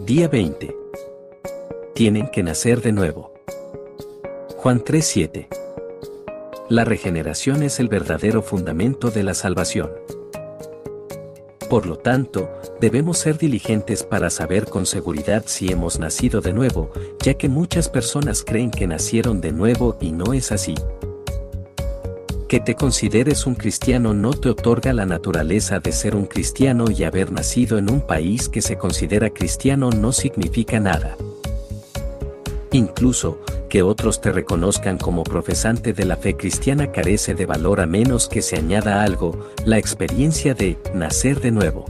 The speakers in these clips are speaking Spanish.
Día 20. Tienen que nacer de nuevo. Juan 3:7. La regeneración es el verdadero fundamento de la salvación. Por lo tanto, debemos ser diligentes para saber con seguridad si hemos nacido de nuevo, ya que muchas personas creen que nacieron de nuevo y no es así. Que te consideres un cristiano no te otorga la naturaleza de ser un cristiano y haber nacido en un país que se considera cristiano no significa nada. Incluso, que otros te reconozcan como profesante de la fe cristiana carece de valor a menos que se añada algo, la experiencia de nacer de nuevo.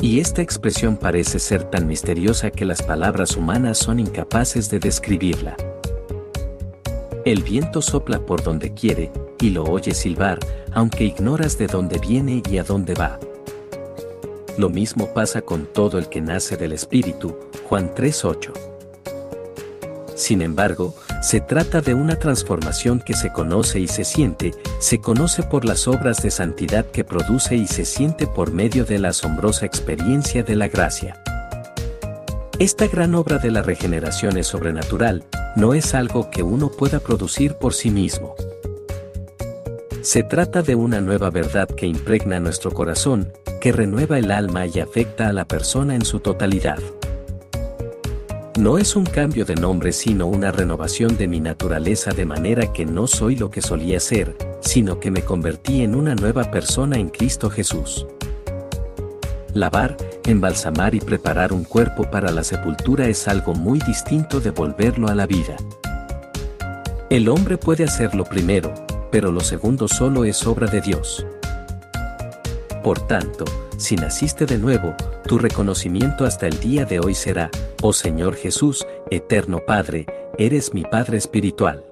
Y esta expresión parece ser tan misteriosa que las palabras humanas son incapaces de describirla. El viento sopla por donde quiere, y lo oyes silbar, aunque ignoras de dónde viene y a dónde va. Lo mismo pasa con todo el que nace del Espíritu, Juan 3.8. Sin embargo, se trata de una transformación que se conoce y se siente, se conoce por las obras de santidad que produce y se siente por medio de la asombrosa experiencia de la gracia. Esta gran obra de la regeneración es sobrenatural, no es algo que uno pueda producir por sí mismo. Se trata de una nueva verdad que impregna nuestro corazón, que renueva el alma y afecta a la persona en su totalidad. No es un cambio de nombre sino una renovación de mi naturaleza de manera que no soy lo que solía ser, sino que me convertí en una nueva persona en Cristo Jesús. Lavar, embalsamar y preparar un cuerpo para la sepultura es algo muy distinto de volverlo a la vida. El hombre puede hacerlo primero, pero lo segundo solo es obra de Dios. Por tanto, si naciste de nuevo, tu reconocimiento hasta el día de hoy será, oh Señor Jesús, eterno Padre, eres mi Padre espiritual.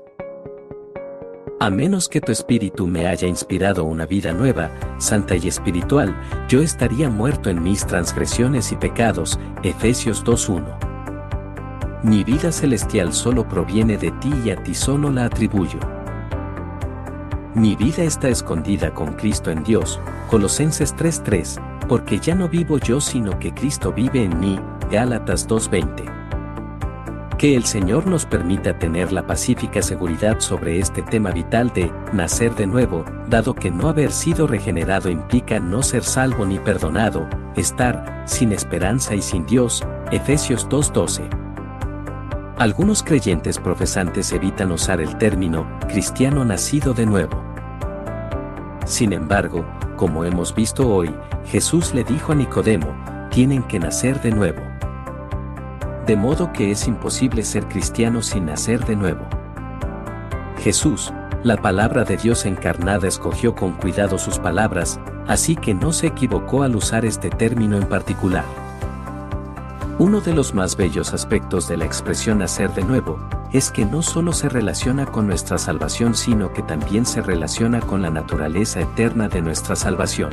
A menos que tu espíritu me haya inspirado una vida nueva, santa y espiritual, yo estaría muerto en mis transgresiones y pecados. Efesios 2.1. Mi vida celestial solo proviene de ti y a ti solo la atribuyo. Mi vida está escondida con Cristo en Dios. Colosenses 3.3, porque ya no vivo yo sino que Cristo vive en mí. Gálatas 2.20. Que el Señor nos permita tener la pacífica seguridad sobre este tema vital de nacer de nuevo, dado que no haber sido regenerado implica no ser salvo ni perdonado, estar sin esperanza y sin Dios. Efesios 2:12. Algunos creyentes profesantes evitan usar el término cristiano nacido de nuevo. Sin embargo, como hemos visto hoy, Jesús le dijo a Nicodemo, tienen que nacer de nuevo de modo que es imposible ser cristiano sin nacer de nuevo. Jesús, la palabra de Dios encarnada, escogió con cuidado sus palabras, así que no se equivocó al usar este término en particular. Uno de los más bellos aspectos de la expresión nacer de nuevo, es que no solo se relaciona con nuestra salvación, sino que también se relaciona con la naturaleza eterna de nuestra salvación.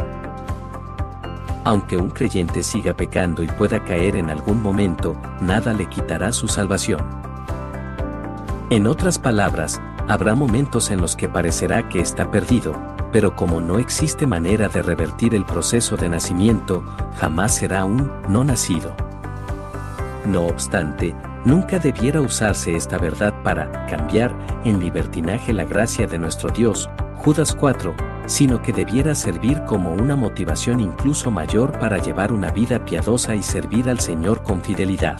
Aunque un creyente siga pecando y pueda caer en algún momento, nada le quitará su salvación. En otras palabras, habrá momentos en los que parecerá que está perdido, pero como no existe manera de revertir el proceso de nacimiento, jamás será un no nacido. No obstante, nunca debiera usarse esta verdad para cambiar en libertinaje la gracia de nuestro Dios. Judas 4, sino que debiera servir como una motivación incluso mayor para llevar una vida piadosa y servir al Señor con fidelidad.